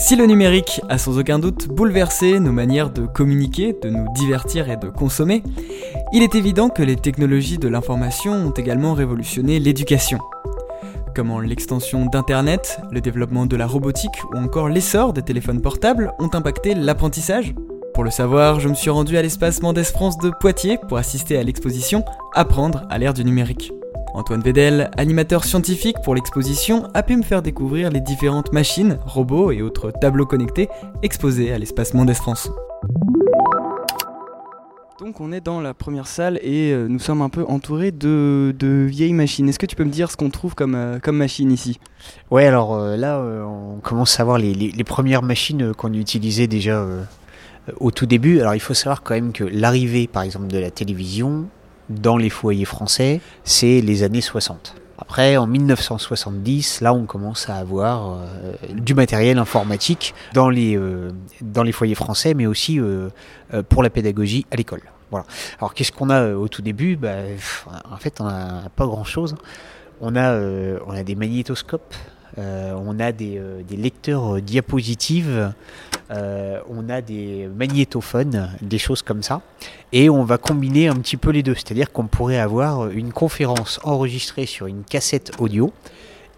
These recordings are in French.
Si le numérique a sans aucun doute bouleversé nos manières de communiquer, de nous divertir et de consommer, il est évident que les technologies de l'information ont également révolutionné l'éducation. Comment l'extension d'Internet, le développement de la robotique ou encore l'essor des téléphones portables ont impacté l'apprentissage Pour le savoir, je me suis rendu à l'espace Mendes France de Poitiers pour assister à l'exposition Apprendre à l'ère du numérique. Antoine Vedel, animateur scientifique pour l'exposition, a pu me faire découvrir les différentes machines, robots et autres tableaux connectés exposés à l'espace Mendes France. Donc on est dans la première salle et euh, nous sommes un peu entourés de, vieilles machines. Est-ce que tu peux me dire ce qu'on trouve comme, euh, comme machine ici? Ouais, alors euh, là on commence à voir les, les premières machines qu'on utilisait déjà au tout début. Alors il faut savoir quand même que l'arrivée par exemple de la télévision dans les foyers français, c'est les années 60. Après, en 1970, là, on commence à avoir euh, du matériel informatique dans les, euh, dans les foyers français, mais aussi euh, pour la pédagogie à l'école. Voilà. Alors, qu'est-ce qu'on a au tout début? Bah, En fait, on n'a pas grand-chose. On a, on a des magnétoscopes, on a des, des lecteurs diapositives, on a des magnétophones, des choses comme ça et on va combiner un petit peu les deux. C'est-à-dire qu'on pourrait avoir une conférence enregistrée sur une cassette audio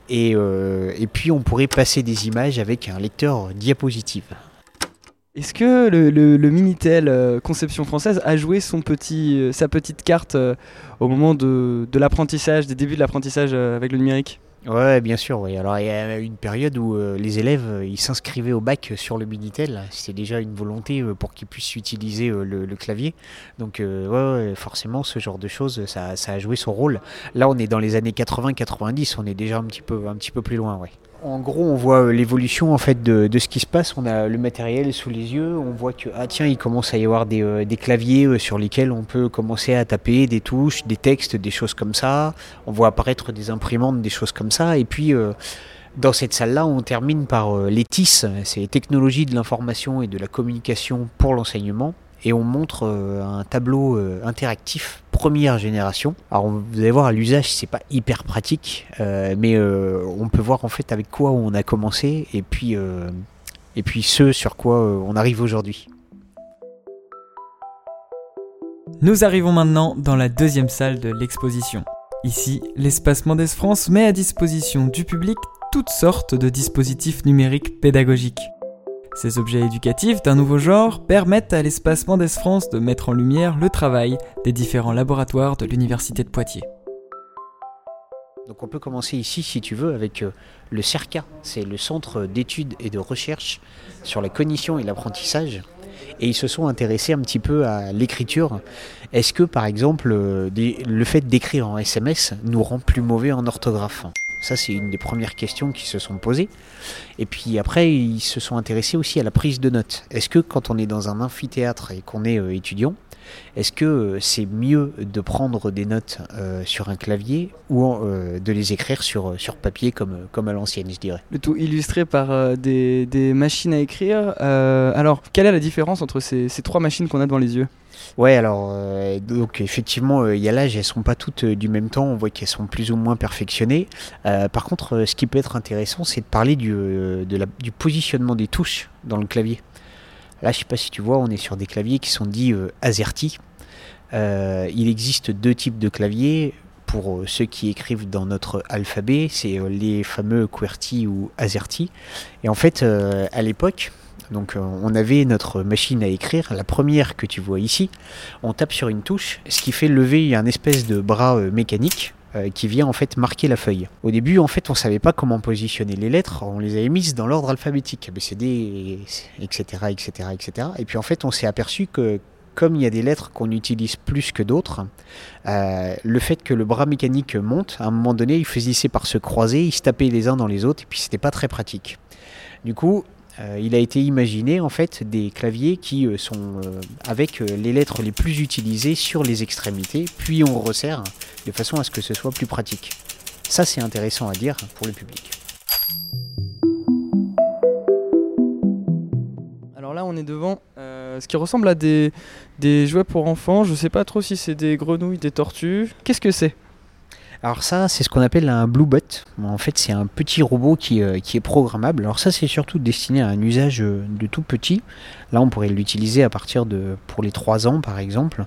et, euh, puis on pourrait passer des images avec un lecteur diapositive. Est-ce que le, Minitel euh, Conception Française a joué son petit, euh, sa petite carte au moment de l'apprentissage, des débuts de l'apprentissage avec le numérique? Ouais, bien sûr. Oui. Alors il y a une période où euh, les élèves euh, ils s'inscrivaient au bac sur le Minitel. C'était déjà une volonté euh, pour qu'ils puissent utiliser le, clavier. Donc ouais, forcément, ce genre de choses, ça, ça, a joué son rôle. Là, on est dans les années 80-90. On est déjà un petit peu, un petit peu plus loin. Ouais. En gros, on voit euh, l'évolution en fait de, ce qui se passe. On a le matériel sous les yeux. On voit que ah tiens, commence à y avoir des, euh, claviers euh, sur lesquels on peut commencer à taper des touches, des textes, des choses comme ça. On voit apparaître des imprimantes, des choses comme ça. Et puis dans cette salle-là, on termine par les TIS, c'est technologies de l'information et de la communication pour l'enseignement et on montre euh, un tableau euh, interactif première génération. Alors vous allez voir l'usage c'est pas hyper pratique, euh, mais on peut voir en fait avec quoi on a commencé et puis et puis ce sur quoi on arrive aujourd'hui. Nous arrivons maintenant dans la deuxième salle de l'exposition. Ici, l'espace Mendes France met à disposition du public toutes sortes de dispositifs numériques pédagogiques. Ces objets éducatifs d'un nouveau genre permettent à l'espace Mendes France de mettre en lumière le travail des différents laboratoires de l'Université de Poitiers. Donc on peut commencer ici, si tu veux, avec euh, le CERCA, c'est le Centre d'études et de recherche sur la cognition et l'apprentissage. Et ils se sont intéressés un petit peu à l'écriture. Est-ce que, par exemple, euh, le fait d'écrire en SMS nous rend plus mauvais en orthographe? Ça, c'est une des premières questions qui se sont posées. Et puis après, ils se sont intéressés aussi à la prise de notes. Est-ce que quand on est dans un amphithéâtre et qu'on est euh, étudiant, est-ce que euh, c'est mieux de prendre des notes euh, sur un clavier ou de les écrire sur, papier comme, à l'ancienne, je dirais? Le tout illustré par des, des, machines à écrire. alors, quelle est la différence entre ces, ces trois machines qu'on a devant les yeux? Ouais, alors euh, donc effectivement, euh, il y a l'âge, elles sont pas toutes euh, du même temps. On voit qu'elles sont plus ou moins perfectionnées. par contre, ce qui peut être intéressant, c'est de parler du, du positionnement des touches dans le clavier. Là, je sais pas si tu vois, on est sur des claviers qui sont dits AZERTY. il existe deux types de claviers. Pour ceux qui écrivent dans notre alphabet, c'est les fameux QWERTY ou AZERTY. Et en fait, à l'époque, donc euh, on avait notre machine à écrire, la première que tu vois ici. On tape sur une touche, ce qui fait lever un espèce de bras euh, mécanique euh, qui vient en fait marquer la feuille. Au début, en fait, on savait pas comment positionner les lettres, on les avait mises dans l'ordre alphabétique, ABCD, etc., etc., etc. Et puis en fait, on s'est aperçu que comme il y a des lettres qu'on utilise plus que d'autres, le fait que le bras mécanique monte, à un moment donné, il faisait par se croiser, ils se tapaient les uns dans les autres, et puis c'était pas très pratique. Du coup, euh, il a été imaginé en fait des claviers qui euh, sont euh, avec les lettres les plus utilisées sur les extrémités, puis on resserre de façon à ce que ce soit plus pratique. Ça c'est intéressant à dire pour le public. Alors là on est devant ce qui ressemble à des, des jouets pour enfants, je sais pas trop si c'est des grenouilles, des tortues. Qu'est-ce que c'est? Alors ça, c'est ce qu'on appelle un Bluebot. En fait, c'est un petit robot qui, euh, qui est programmable. Alors ça, c'est surtout destiné à un usage euh, de tout petit. Là, on pourrait l'utiliser à partir de pour les 3 ans, par exemple.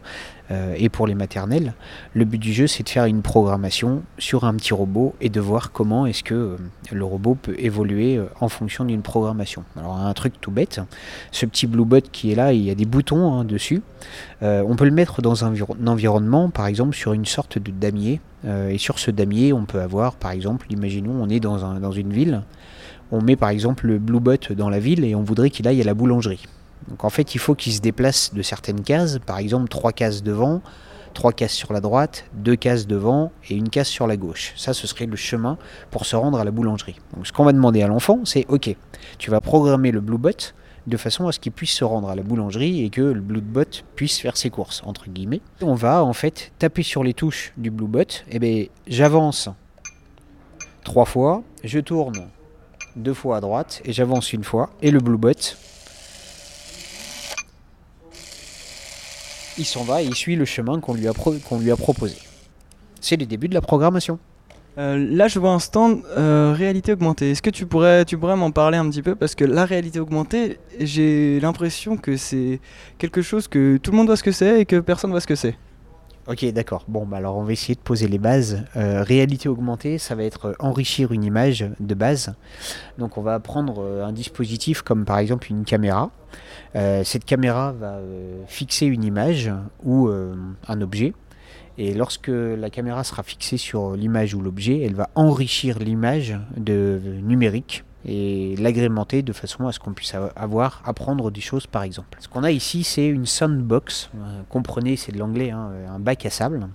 Euh, et pour les maternelles. Le but du jeu, c'est de faire une programmation sur un petit robot et de voir comment est-ce que le robot peut évoluer en fonction d'une programmation. Alors un truc tout bête, ce petit Bluebot qui est là, il y a des boutons hein, dessus. on peut le mettre dans un, environnement, par exemple sur une sorte de damier. Et sur ce damier, on peut avoir, par exemple, imaginons, on est dans, un, dans une ville. On met par exemple le Bluebot dans la ville et on voudrait qu'il aille à la boulangerie. Donc en fait, il faut qu'il se déplace de certaines cases, par exemple trois cases devant, trois cases sur la droite, deux cases devant et une case sur la gauche. Ça, ce serait le chemin pour se rendre à la boulangerie. Donc ce qu'on va demander à l'enfant, c'est OK, tu vas programmer le Bluebot de façon à ce qu'il puisse se rendre à la boulangerie et que le Bluebot puisse faire ses courses, entre guillemets. On va en fait taper sur les touches du Bluebot, et eh bien j'avance trois fois, je tourne deux fois à droite et j'avance une fois, et le Bluebot il s'en va et il suit le chemin qu'on lui, a qu'on lui a proposé. C'est le début de la programmation. Euh, là, je vois un stand euh, réalité augmentée. Est-ce que tu pourrais, tu pourrais m'en parler un petit peu? Parce que la réalité augmentée, j'ai l'impression que c'est quelque chose que tout le monde voit ce que c'est et que personne voit ce que c'est. Ok, d'accord. Bon, bah alors on va essayer de poser les bases. Euh, réalité augmentée, ça va être enrichir une image de base. Donc on va prendre un dispositif comme par exemple une caméra. Cette caméra va fixer une image ou un objet. Et lorsque la caméra sera fixée sur l'image ou l'objet, elle va enrichir l'image de numérique et l'agrémenter de façon à ce qu'on puisse avoir apprendre des choses par exemple. Ce qu'on a ici c'est une soundbox, comprenez c'est de l'anglais, hein, un bac à sable.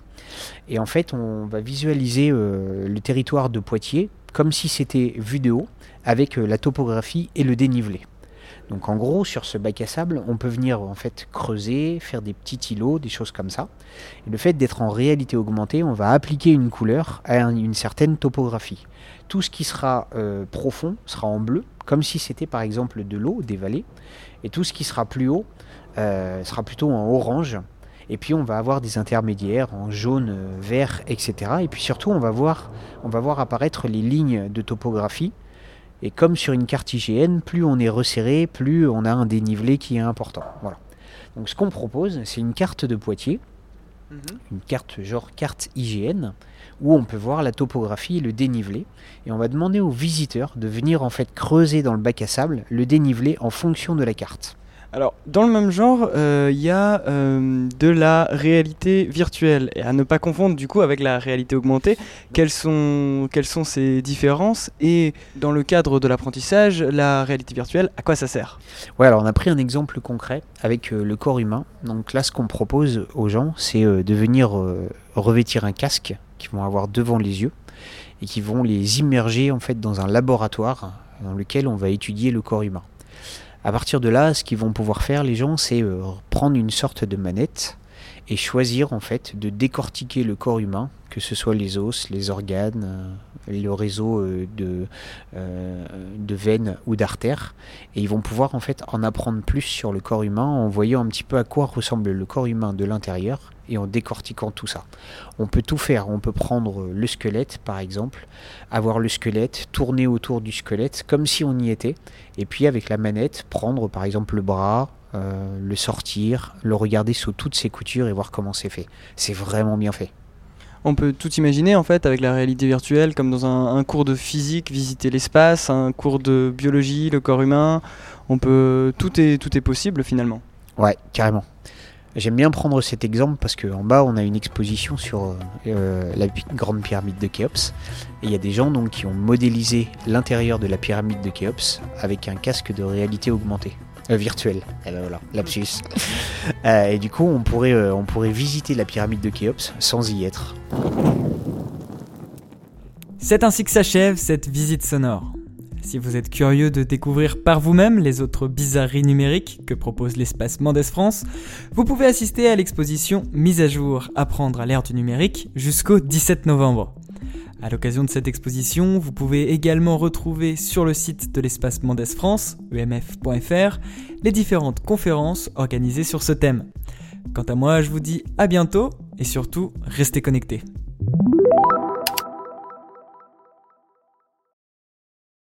Et en fait on va visualiser le territoire de Poitiers comme si c'était vu de haut avec la topographie et le dénivelé. Donc en gros, sur ce bac à sable, on peut venir en fait creuser, faire des petits îlots, des choses comme ça. Et le fait d'être en réalité augmentée, on va appliquer une couleur à une certaine topographie. Tout ce qui sera euh, profond sera en bleu, comme si c'était par exemple de l'eau, des vallées. Et tout ce qui sera plus haut euh, sera plutôt en orange. Et puis on va avoir des intermédiaires en jaune, euh, vert, etc. Et puis surtout on va voir, on va voir apparaître les lignes de topographie et comme sur une carte IGN, plus on est resserré, plus on a un dénivelé qui est important. Voilà. Donc ce qu'on propose, c'est une carte de Poitiers, mhm. une carte genre carte IGN, où on peut voir la topographie et le dénivelé. Et on va demander aux visiteurs de venir en fait creuser dans le bac à sable le dénivelé en fonction de la carte. Alors, dans le même genre, euh, il y a euh, de la réalité virtuelle, et à ne pas confondre du coup avec la réalité augmentée. Quelles sont, quelles sont ces différences Et dans le cadre de l'apprentissage, la réalité virtuelle, à quoi ça sert? Ouais, alors on a pris un exemple concret avec euh, le corps humain. Donc là, ce qu'on propose aux gens, c'est de venir revêtir un casque qu'ils vont avoir devant les yeux et qui vont les immerger en fait dans un laboratoire dans lequel on va étudier le corps humain. À partir de là, ce qu'ils vont pouvoir faire, les gens, c'est euh, prendre une sorte de manette et choisir en fait de décortiquer le corps humain, que ce soit les os, les organes, euh, le réseau euh, de, de veines ou d'artères. Et ils vont pouvoir en fait en apprendre plus sur le corps humain en voyant un petit peu à quoi ressemble le corps humain de l'intérieur et en décortiquant tout ça. On peut tout faire, on peut prendre le squelette par exemple, avoir le squelette, tourner autour du squelette comme si on y était, et puis avec la manette, prendre par exemple le bras, euh, le sortir, le regarder sous toutes ses coutures et voir comment c'est fait. C'est vraiment bien fait. On peut tout imaginer en fait avec la réalité virtuelle, comme dans un, cours de physique, visiter l'espace, un cours de biologie, le corps humain. On peut tout est tout est possible finalement. Ouais, carrément. J'aime bien prendre cet exemple parce qu'en bas on a une exposition sur euh, la grande pyramide de Khéops et il y a des gens donc qui ont modélisé l'intérieur de la pyramide de Khéops avec un casque de réalité augmentée. Euh, virtuelle. Et eh ben voilà, lapsus. Euh, et du coup, on pourrait, on pourrait visiter la pyramide de Khéops sans y être. C'est ainsi que s'achève cette visite sonore. Si vous êtes curieux de découvrir par vous-même les autres bizarreries numériques que propose l'espace Mendes France, vous pouvez assister à l'exposition Mise à jour Apprendre à l'ère du numérique jusqu'au 17 novembre. À l'occasion de cette exposition, vous pouvez également retrouver sur le site de l'espace Mendes France, emf.fr, les différentes conférences organisées sur ce thème. Quant à moi, je vous dis à bientôt et surtout, restez connectés.